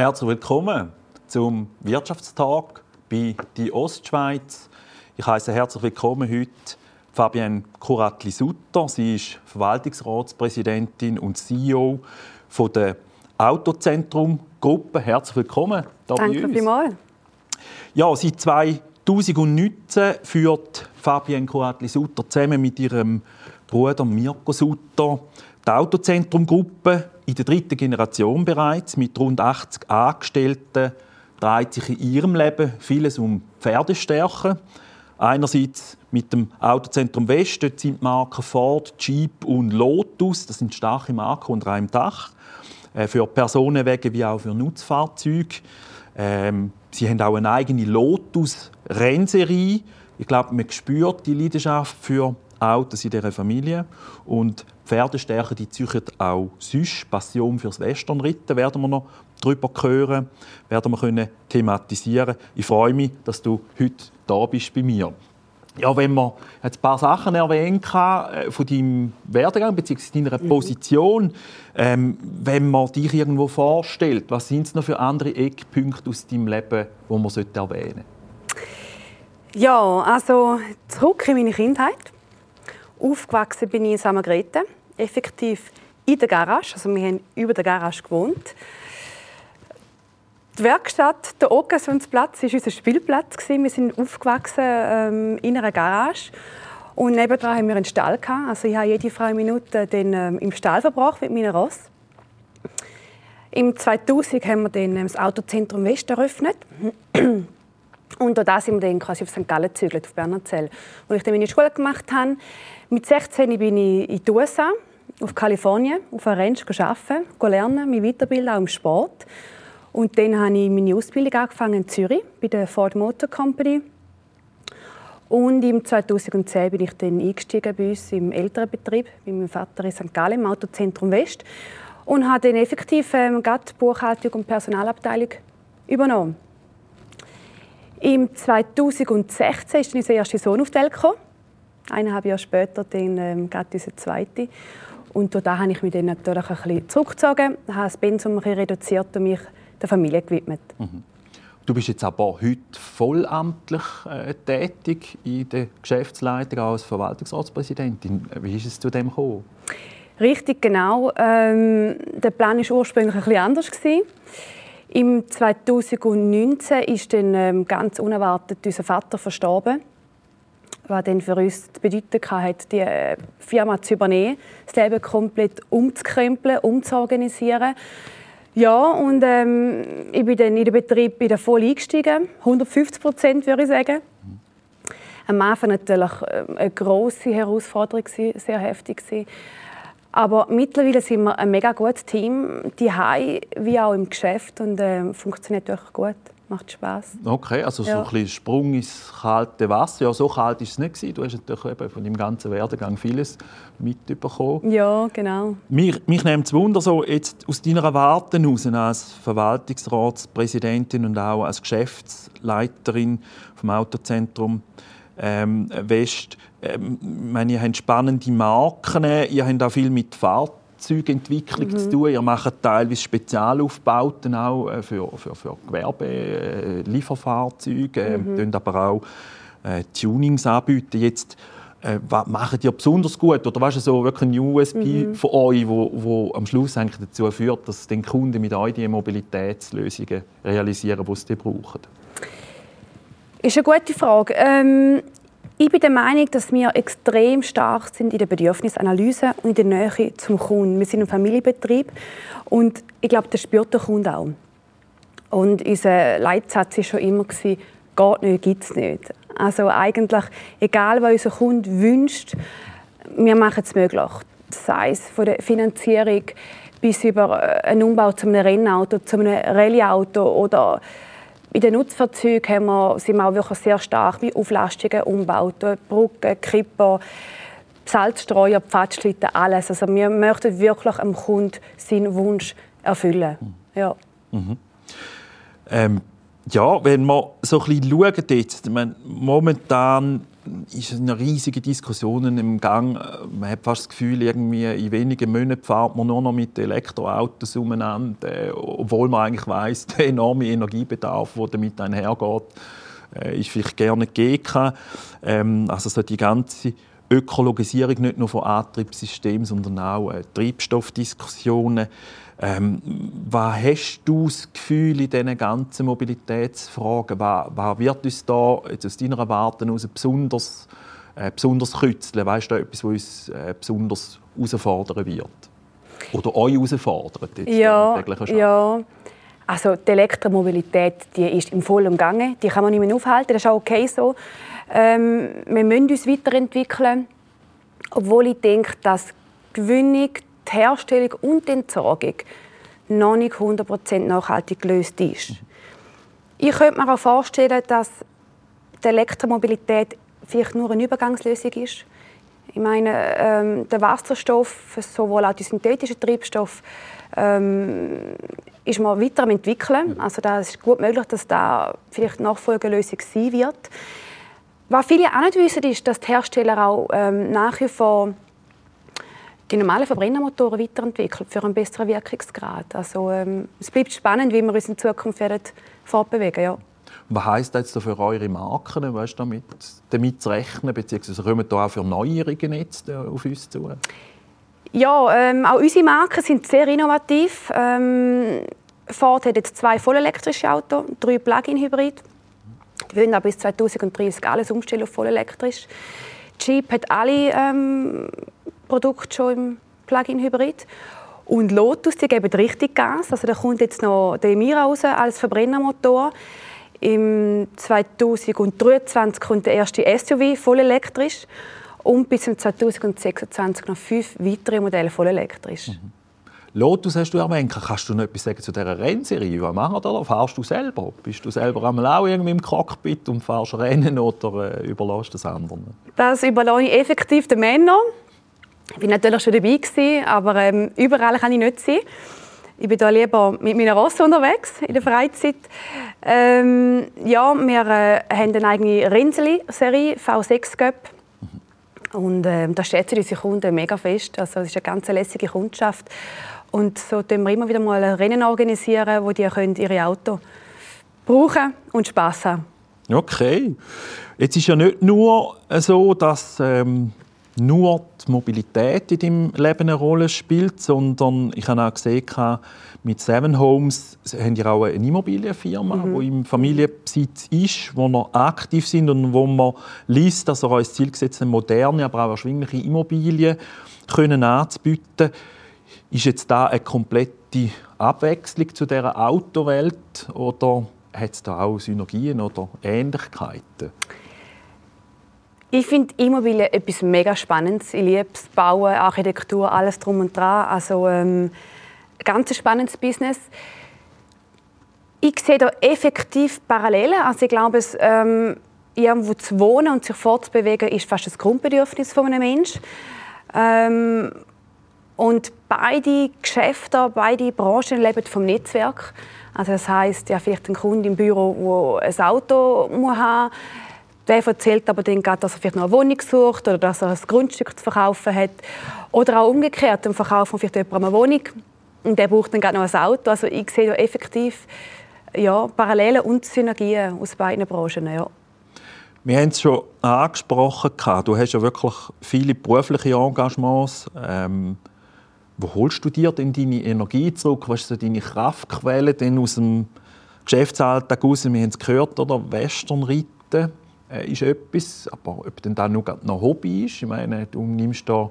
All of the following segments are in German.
Herzlich willkommen zum Wirtschaftstag bei die Ostschweiz. Ich heiße herzlich willkommen heute Fabienne Kuratli-Sutter. Sie ist Verwaltungsratspräsidentin und CEO von der Autozentrum-Gruppe. Herzlich willkommen hier Danke vielmals. Ja, seit 2019 führt Fabienne Kuratli-Sutter zusammen mit ihrem Bruder Mirko Sutter die Autozentrum-Gruppe in der dritten Generation bereits mit rund 80 Angestellten dreht sich in ihrem Leben vieles um Pferdestärke. Einerseits mit dem Autozentrum West, dort sind die Marken Ford, Jeep und Lotus, das sind starke Marken unter einem Dach, äh, für Personenwege wie auch für Nutzfahrzeuge. Ähm, sie haben auch eine eigene Lotus-Rennserie. Ich glaube, man spürt die Leidenschaft für Autos in dieser Familie. Und Pferdestärke, die züchten auch sonst. Passion fürs Westernritten werden wir noch darüber hören, werden wir können thematisieren. Ich freue mich, dass du heute da bist bei mir. Ja, wenn man ein paar Sachen erwähnen kann äh, von deinem Werdegang bzw. deiner mhm. Position, ähm, wenn man dich irgendwo vorstellt, was sind es noch für andere Eckpunkte aus deinem Leben, die man erwähnen sollte? Ja, also zurück in meine Kindheit. Aufgewachsen bin ich in Samagrete, effektiv in der Garage. Also wir haben über der Garage gewohnt. Die Werkstatt, der Occasionsplatz, war unser Spielplatz. Wir sind aufgewachsen ähm, in einer Garage. Und nebenan haben wir einen Stall. Also ich habe jede freie Minute den, ähm, im Stall verbracht mit meinen Ross. Im 2000 haben wir dann ähm, das Autozentrum West eröffnet. Und da sind wir dann quasi auf St. Gallen gezügelt, auf Bernazell. Wo ich dann meine Schule gemacht habe. Mit 16 bin ich in die USA, auf Kalifornien, auf einer Ranch arbeiten, lernen, mich weiterbilden, auch im Sport. Und dann habe ich meine Ausbildung angefangen in Zürich bei der Ford Motor Company. Und im 2010 bin ich dann eingestiegen bei uns im älteren Betrieb, bei meinem Vater in St. Gallen, im Autozentrum West. Und habe dann effektiv ähm, die Buchhaltung und Personalabteilung übernommen. Im 2016 ist unser erster Sohn auf die Welt gekommen. Eineinhalb Jahre später dann ähm, gerade unser zweiter. Und da habe ich mich dann natürlich ein bisschen zurückgezogen, habe das Pensum ein reduziert und mich der Familie gewidmet. Mhm. Du bist jetzt aber heute vollamtlich äh, tätig in der Geschäftsleitung als Verwaltungsratspräsidentin. Wie ist es zu dem gekommen? Richtig, genau. Ähm, der Plan war ursprünglich ein bisschen anders. Gewesen. Im 2019 ist dann ähm, ganz unerwartet unser Vater verstorben was dann für uns zu bedeuten hatte, die äh, Firma zu übernehmen, das Leben komplett umzukrempeln, umzuorganisieren. Ja, und ähm, ich bin dann in den Betrieb wieder voll eingestiegen, 150 Prozent würde ich sagen. Am Anfang natürlich ähm, eine große Herausforderung, sehr heftig. Aber mittlerweile sind wir ein mega gutes Team, die wie auch im Geschäft und äh, funktioniert wirklich gut macht Spaß. Okay, also so ein Sprung ins kalte Wasser. Ja, so kalt ist es nicht gewesen. Du hast natürlich eben von deinem ganzen Werdegang vieles mitbekommen. Ja, genau. Mich, mich nimmt es Wunder, so jetzt aus deiner Warte heraus als Verwaltungsratspräsidentin und auch als Geschäftsleiterin vom Autozentrum ähm, West. Ähm, ich meine, ihr habt spannende Marken, ihr habt auch viel mit Fahrt Fahrzeugentwicklung mhm. zu tun. Ihr macht teilweise Spezialaufbauten auch äh, für, für, für Gewerbe, äh, Lieferfahrzeuge, äh, mhm. aber auch äh, Tunings anbieten. Jetzt, äh, was macht ihr besonders gut? Oder was ist so wirklich ein USB mhm. von euch, wo, wo am Schluss eigentlich dazu führt, dass den Kunden mit euch die Mobilitätslösungen realisieren, die sie brauchen? Ist eine gute Frage. Ähm, ich bin der Meinung, dass wir extrem stark sind in der Bedürfnisanalyse und in der Nähe zum Kunden. Wir sind ein Familienbetrieb und ich glaube, das spürt der Kunde auch. Und unser Leitsatz war schon immer, geht nicht, gibt es nicht. Also eigentlich, egal was unser Kunde wünscht, wir machen es möglich. Sei es von der Finanzierung bis über einen Umbau zu einem Rennauto, zu einem Rallyeauto oder bei den Nutzfahrzeugen haben wir, sind wir auch wirklich sehr stark bei Auflastungen, Umbauten, Brücken, Kippen, Salzstreuer, Pfadschlitten, alles. Also wir möchten wirklich am Kunden seinen Wunsch erfüllen. Ja. Mhm. Ähm, ja, wenn wir so ein bisschen schauen jetzt, meine, momentan ist eine riesige Diskussionen im Gang. Man hat fast das Gefühl, irgendwie in wenigen Monaten fährt man nur noch mit Elektroautos umeinander, obwohl man eigentlich weiß, der enorme Energiebedarf, der damit einhergeht, äh, ist vielleicht gerne gegeben. Ähm, also so die ganze Ökologisierung nicht nur von Antriebssystemen, sondern auch äh, Treibstoffdiskussionen. Ähm, was hast du das Gefühl in diesen ganzen Mobilitätsfragen? Was, was wird uns da jetzt aus deiner Warte heraus besonders, äh, besonders kützeln? Weißt du etwas, was uns äh, besonders herausfordern wird? Oder euch herausfordert? Jetzt ja, ja. Also die Elektromobilität die ist im vollen Gange. Die kann man nicht mehr aufhalten. Das ist auch okay so. Ähm, wir müssen uns weiterentwickeln. Obwohl ich denke, dass die Gewinnung, die Herstellung und die Entsorgung noch nicht 100% nachhaltig gelöst ist. Ich könnte mir auch vorstellen, dass die Elektromobilität vielleicht nur eine Übergangslösung ist. Ich meine, ähm, der Wasserstoff, sowohl auch der synthetische Treibstoff, ähm, ist man weiter am entwickeln. Also da ist gut möglich, dass da vielleicht eine Nachfolgelösung sein wird. Was viele auch nicht wissen, ist, dass die Hersteller auch ähm, nach wie vor die normalen Verbrennermotoren weiterentwickeln für einen besseren Wirkungsgrad. Also ähm, es bleibt spannend, wie wir uns in Zukunft werden fortbewegen ja. Was heisst das jetzt für eure Marken, weißt, damit, damit zu rechnen, beziehungsweise kommen da auch für Neuerungen jetzt äh, auf uns zu? Ja, ähm, auch unsere Marken sind sehr innovativ. Ähm, Ford hat jetzt zwei vollelektrische Autos, drei Plug-in-Hybrid. Wir wollen bis 2030 alles umstellen auf vollelektrisch. Jeep hat alle ähm, Produkte schon im Plug-in-Hybrid. Und Lotus, die geben richtig Gas. Also da kommt jetzt noch der Emira raus als Verbrennermotor. Im 2023 kommt der erste SUV voll elektrisch und bis 2026 noch fünf weitere Modelle voll elektrisch. Mhm. Lotus hast du erwähnt. Kannst du noch etwas sagen zu dieser Rennserie? Was machen da? Fahrst du selber? Bist du selber einmal auch irgendwie im Cockpit und fährst Rennen oder äh, überlässt das anderen? Das überlasse ich effektiv den Männern. Ich war natürlich schon dabei, gewesen, aber ähm, überall kann ich nicht sein. Ich bin da lieber mit meiner Rosse unterwegs in der Freizeit. Ähm, ja, wir äh, haben eine eigene Rennserie, V6 Cup. Und äh, da schätzen unsere Kunden mega fest. Also, es ist eine ganz lässige Kundschaft. Und so organisieren wir immer wieder mal Rennen, organisieren, wo die können ihre Auto brauchen und Spass haben Okay. Jetzt ist ja nicht nur so, dass ähm, nur die Mobilität in deinem Leben eine Rolle spielt, sondern ich habe auch gesehen, mit Seven Homes haben ihr auch eine Immobilienfirma, mhm. die im Familienbesitz ist, wo wir aktiv sind und wo man liest, dass er als Ziel gesetzt moderne, aber auch erschwingliche Immobilien können anzubieten. Ist jetzt da eine komplette Abwechslung zu dieser Autowelt oder hat es da auch Synergien oder Ähnlichkeiten? Ich finde Immobilien etwas mega Spannendes. Ich liebe es, Bauen, Architektur, alles drum und dran. Also ähm, ganz spannendes Business. Ich sehe da effektiv Parallelen. Also ich glaube, es, ähm, irgendwo zu wohnen und sich fortzubewegen ist fast das Grundbedürfnis von einem Menschen. Ähm, und beide Geschäfte, beide Branchen leben vom Netzwerk. Also das heißt, ja, vielleicht ein Kunde im Büro, der ein Auto muss haben der erzählt aber dann gerade, dass er vielleicht noch eine Wohnung sucht oder dass er ein Grundstück zu verkaufen hat. Oder auch umgekehrt, dann verkauft man vielleicht jemand eine Wohnung und der braucht dann gerade noch ein Auto. Also ich sehe da effektiv ja, Parallelen und Synergien aus beiden Branchen. Ja. Wir haben es schon angesprochen. Du hast ja wirklich viele berufliche Engagements. Ähm, wo holst du dir denn deine Energie zurück? Was sind deine Kraftquellen aus dem Geschäftsalltag raus? Wir haben es gehört, oder? Westernreiten ist etwas, aber ob denn das nur noch Hobby ist, ich meine, du nimmst da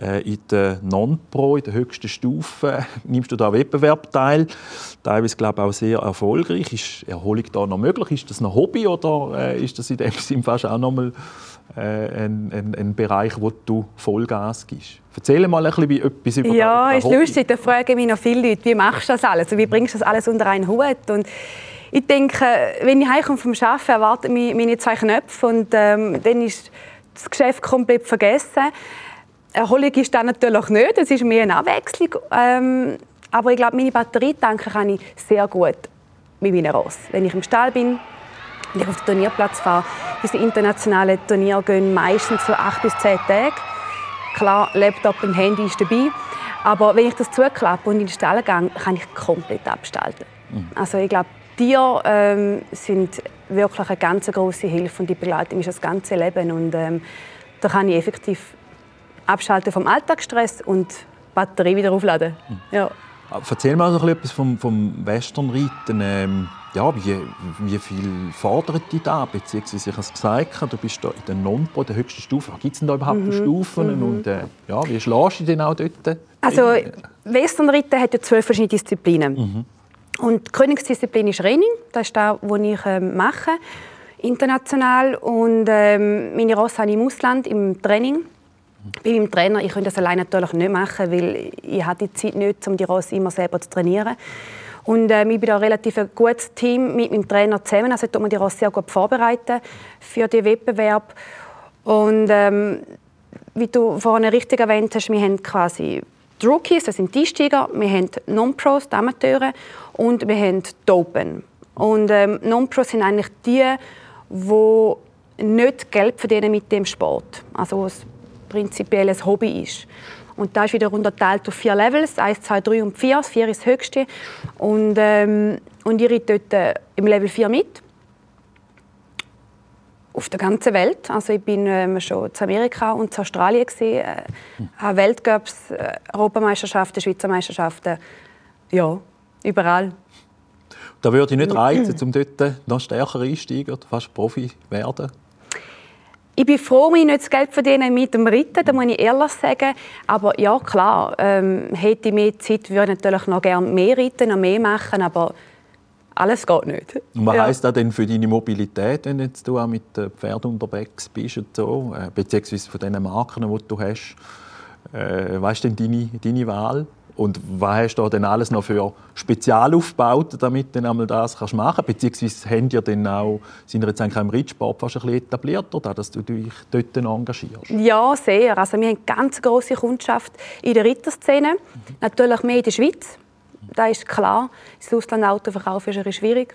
äh, in der Non-Pro, in der höchsten Stufe, nimmst du da Wettbewerb teil. Teilweise, glaube ich, auch sehr erfolgreich. Ist Erholung da noch möglich? Ist das ein Hobby oder äh, ist das in dem Sinne fast auch nochmal äh, ein, ein, ein, Bereich, wo du Vollgas gibst? Erzähl mal ein bisschen etwas über Ja, ist Hobby. lustig. Da fragen mich noch viele Leute, wie machst du das alles? Wie bringst du das alles unter einen Hut? Und ich denke, wenn ich heimkomme vom Arbeiten, erwarten mich meine zwei Knöpfe und ähm, dann ist das Geschäft komplett vergessen. Erholung ist dann natürlich nicht, es ist mehr eine Abwechslung. Ähm, aber ich glaube, meine Batterie tanken kann ich sehr gut mit meinen Ross. Wenn ich im Stall bin, wenn ich auf den Turnierplatz fahre, Unsere internationalen Turniere gehen meistens so acht bis zehn Tage. Klar, Laptop und Handy ist dabei. Aber wenn ich das zuklappe und in den Stall gehe, kann ich komplett abstalten. Mhm. Also ich glaube, Tiere ähm, sind wirklich eine ganz große Hilfe und die begleiten mich das ganze Leben. Und ähm, da kann ich effektiv abschalten vom Alltagsstress und die Batterie wieder aufladen. Mhm. Ja. Erzähl mal so etwas vom, vom Westernreiten. Ähm, ja, wie, wie viel fordert dich da? Beziehungsweise, ich habe es gesagt, du bist da in der Non-Pro, der höchsten Stufe. Gibt es denn da überhaupt mhm. Stufen? Mhm. Und äh, ja, wie schlägst du denn auch dort? Also, Westernreiten hat ja zwölf verschiedene Disziplinen. Mhm. Und die Königsdisziplin ist Training. Das ist das, was ich ähm, mache, international. Und ähm, meine Rosse habe ich im Ausland, im Training. Bei meinem Trainer, ich könnte das alleine natürlich nicht machen, weil ich die Zeit nicht, um die Rosse immer selber zu trainieren. Und äh, ich bin da relativ ein gutes Team mit meinem Trainer zusammen. Also tut man die Rosse sehr gut vorbereiten für den Wettbewerb. Und ähm, wie du vorhin richtig erwähnt hast, wir haben quasi die Rookies, das sind die Einsteiger, wir haben Non-Pros, die Amateure, und wir haben die Open. Und ähm, Non-Pros sind eigentlich die, die nicht Geld verdienen mit dem Sport. Also was prinzipiell ein Hobby ist. Und da ist wieder unterteilt auf vier Levels, 1, 2, 3 und 4. Das 4 ist das höchste. Und, ähm, und ich reite dort äh, im Level 4 mit auf der ganzen Welt. Also ich bin ähm, schon in Amerika und in Australien gesehen, äh, an Weltcups, äh, Europameisterschaften, Schweizer Meisterschaften, ja, überall. Da würde ich nicht reizen, um dort noch stärker einsteigen oder fast Profi werden? Ich bin froh, dass ich nicht das Geld verdiene mit dem Reiten, das muss ich ehrlich sagen. Aber ja, klar, ähm, hätte ich mehr Zeit, würde ich natürlich noch gerne mehr reiten, noch mehr machen, aber alles geht nicht. Und was ja. heisst das denn für deine Mobilität, wenn jetzt du auch mit Pferden unterwegs bist und so, äh, beziehungsweise von den Marken, die du hast? Äh, was ist denn deine, deine Wahl? Und was hast du denn alles noch für Spezial aufgebaut, damit du einmal das kannst machen Beziehungsweise haben ihr dann auch, sind ihr jetzt eigentlich im Reitsport fast ein bisschen etabliert, oder, dass du dich dort engagierst? Ja, sehr. Also wir haben eine ganz grosse Kundschaft in der Ritterszene. Mhm. Natürlich mehr in der Schweiz das ist klar. Das Auslandauto verkaufen ist schwierig.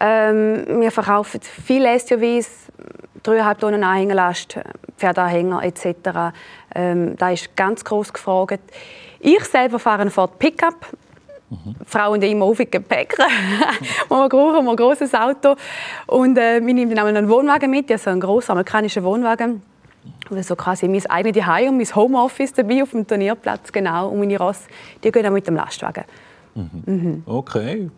Ähm, wir verkaufen viele SUVs, 3,5 Tonnen Anhängerlast, Pferdanhänger etc. Ähm, da ist ganz groß gefragt. Ich selber fahre einen Ford Pickup. Mhm. Frauen immer auf Gepäck. wir brauchen ein großes Auto. Und äh, wir nehmen dann auch einen Wohnwagen mit, also einen großen amerikanischen Wohnwagen. Also quasi mein eigenes Zuhause und mein Homeoffice dabei auf dem Turnierplatz, genau. Und meine Ross, die gehen auch mit dem Lastwagen. Mhm. Mhm. Okay.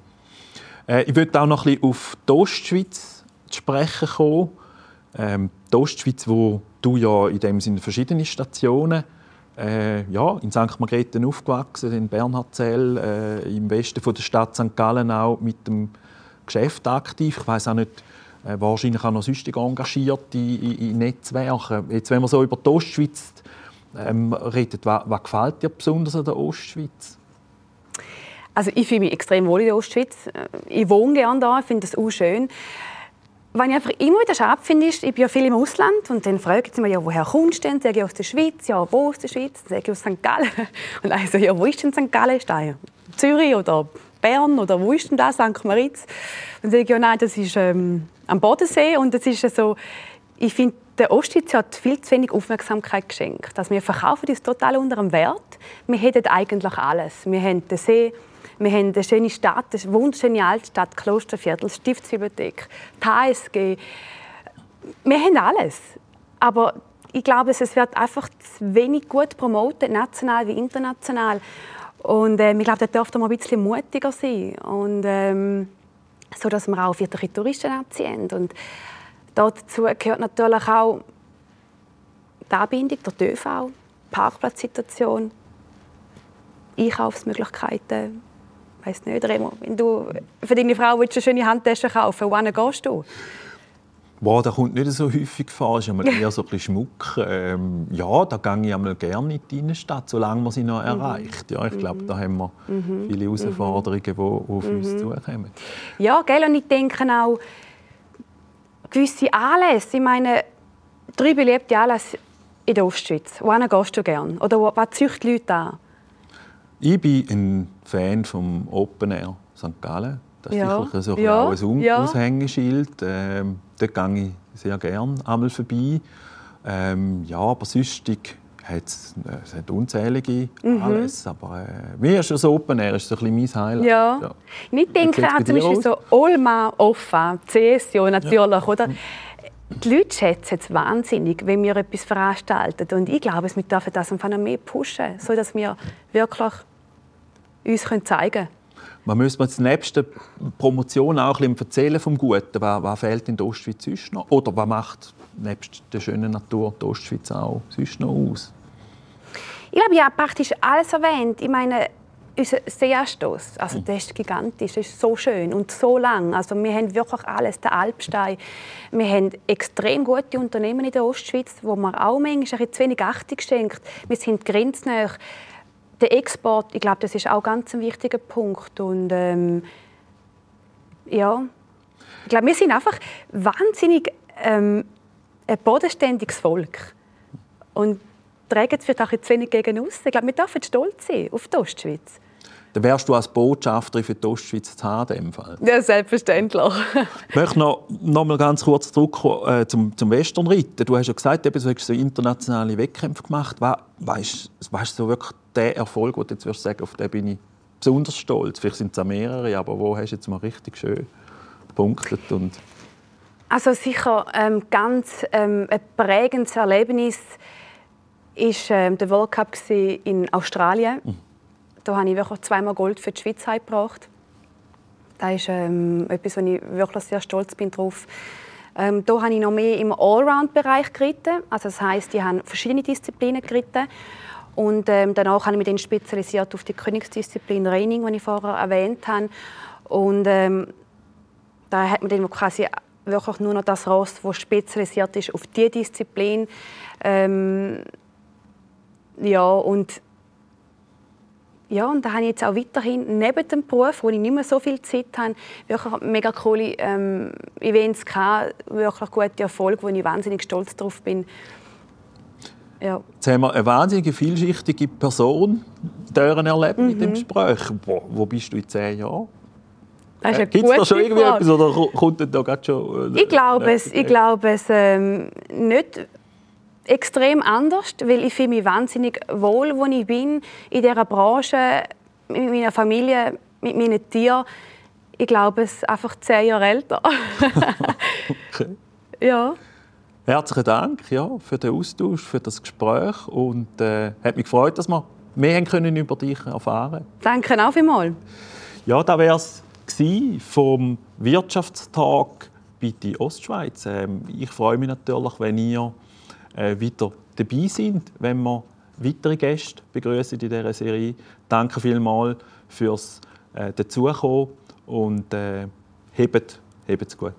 Äh, ich würde auch noch ein bisschen auf die Ostschweiz zu sprechen kommen. Ähm, die Ostschweiz, wo du ja in dem Sinne verschiedene Stationen äh, ja, in St. Margrethen aufgewachsen, in Bernhardzell, äh, im Westen von der Stadt St. Gallen auch mit dem Geschäft aktiv. Ich weiß auch nicht, wahrscheinlich auch noch sonstig engagiert in, in, in, Netzwerken. Jetzt, wenn man so über die Ostschweiz ähm, redet, was, was gefällt dir besonders an der Ostschweiz? Also ich fühle mich extrem wohl in der Ostschweiz. Äh, ich wohne gerne da, finde es auch schön. Was ich einfach immer wieder schade finde, ist, ich bin ja viel im Ausland und dann fragen sie mich, ja, woher kommst du denn? Sage ich aus der Schweiz. Ja, wo aus der Schweiz? Sage ich aus St. Gallen. Und also, ja, wo ist denn St. Gallen? Ist das Zürich oder Bern oder wo ist denn das? St. Moritz? Und sage ich, ja, nein, das ist ähm, am Bodensee und es ist so, ich finde, der Ostschweiz hat viel zu wenig Aufmerksamkeit geschenkt. Also wir verkaufen uns total unter dem Wert. Wir hätten eigentlich alles. Wir haben den See, wir haben eine schöne Stadt, eine wunderschöne Altstadt, Klosterviertel, Stiftsbibliothek, die HSG. Wir haben alles. Aber ich glaube, es wird einfach zu wenig gut promotet, national wie international. Und äh, ich glaube, da dürfte man ein bisschen mutiger sein. Und, ähm, so dass wir auch viele Touristen anziehen. Und dazu gehört natürlich auch die Anbindung, der ÖV, Parkplatzsituation, Einkaufsmöglichkeiten. Ich weiss nicht, Remo, wenn du für deine Frau eine schöne Handtasche kaufen wohin gehst du? Wow, das kommt nicht so häufig vor. Es ist eher so ein bisschen Schmuck. Ähm, ja, da gehe ich einmal gerne in die Innenstadt, solange man sie noch mhm. erreicht. Ja, ich glaube, da haben wir mhm. viele mhm. Herausforderungen, die auf uns mhm. zukommen. Ja, gell? und ich denke auch, gewisse Anlässe, ich meine, drei beliebte Anlässe in der Ostschweiz. Wohin gehst du gerne? Oder was züchtet die Leute an? Ich bin ein Fan vom Open Air St. Gallen. Das ist ja. sicher so ja. auch ein. Aushängeschild. Ähm, dort gehe ich sehr gerne einmal vorbei. Ähm, ja, aber sonst hat's, äh, es hat unzählige mhm. alles, aber äh, wie ist das Open Air, ist so ein bisschen mein Highlight. Ja. ja. Ich denke auch zum Beispiel so Olma, OFA, CSO natürlich, ja. oder? Die Leute schätzen es wahnsinnig, wenn wir etwas veranstalten. Und ich glaube, wir dürfen das einfach noch mehr pushen, sodass wir wirklich uns zeigen können. Man müsste jetzt nebst der Promotion auch ein bisschen erzählen vom Guten. Was, was fehlt in der Ostschweiz sonst noch? Oder was macht nebst der schönen Natur die Ostschweiz auch sonst noch aus? Ich glaube, habe praktisch alles erwähnt. Ich meine, unser Seeanstoss, also mhm. das ist gigantisch, das ist so schön und so lang. Also wir haben wirklich alles, der Alpstein. Wir haben extrem gute Unternehmen in der Ostschweiz, wo man auch manchmal ein zu wenig Achtung schenkt. Wir sind grenznah. Der Export, ich glaube, das ist auch ganz ein wichtiger Punkt. Und ähm, ja, ich glaube, wir sind einfach wahnsinnig ähm, ein bodenständiges Volk. Und tragen es vielleicht auch jetzt wenig gegen uns. Ich glaube, wir dürfen stolz sein auf die Ostschweiz. Dann wärst du als Botschafterin für die Ostschweiz zu haben, in dem Fall. Ja, selbstverständlich. ich möchte noch, noch mal ganz kurz zurück äh, zum, zum Westernreiten. Du hast ja gesagt, du hast so internationale Wettkämpfe gemacht. Was, was ist so wirklich der Erfolg, wo du jetzt würdest sagen, auf den bin ich besonders stolz? Vielleicht sind es auch mehrere, aber wo hast du jetzt mal richtig schön gepunktet? Und also sicher ähm, ganz ähm, ein prägendes Erlebnis war ähm, der World Cup in Australien. Mhm. Da habe ich wirklich zweimal Gold für die Schweiz gebracht. Das ist ähm, etwas, wo ich wirklich sehr stolz bin drauf. Ähm, da habe ich noch mehr im Allround-Bereich geritten. Also das heißt, ich habe verschiedene Disziplinen geritten. Und ähm, danach habe ich mich dann spezialisiert auf die Königsdisziplin Reining, die ich vorher erwähnt habe. Und ähm, da hat man dann quasi wirklich nur noch das Ross, das spezialisiert ist auf diese Disziplin. Ähm, ja, und ja, und da habe ich jetzt auch weiterhin neben dem Beruf, wo ich nicht mehr so viel Zeit habe, wirklich mega coole ähm, Events gehabt, wirklich gute Erfolge, wo ich wahnsinnig stolz darauf bin. Ja. Jetzt haben wir eine wahnsinnig vielschichtige Person erlebt mhm. mit dem Gespräch. Wo, wo bist du in zehn Jahren? Äh, Gibt es da schon irgendwie Frage. etwas oder kommt da gerade schon... Äh, ich glaube es, ich glaube es ähm, nicht extrem anders, weil ich fühle mich wahnsinnig wohl, wo ich bin, in dieser Branche, mit meiner Familie, mit meinen Tieren. Ich glaube es einfach zehn Jahre älter. okay. Ja. Herzlichen Dank ja, für den Austausch, für das Gespräch und äh, hat mich gefreut, dass wir mehr können über dich erfahren. Danke auch vielmals. Ja, da wäre es vom Wirtschaftstag bei der Ostschweiz. Ähm, ich freue mich natürlich, wenn ihr äh, wieder dabei sind, wenn wir weitere Gäste begrüßen in dieser Serie. Danke vielmals fürs äh, Dazukommen und äh, hebt, hebt's gut.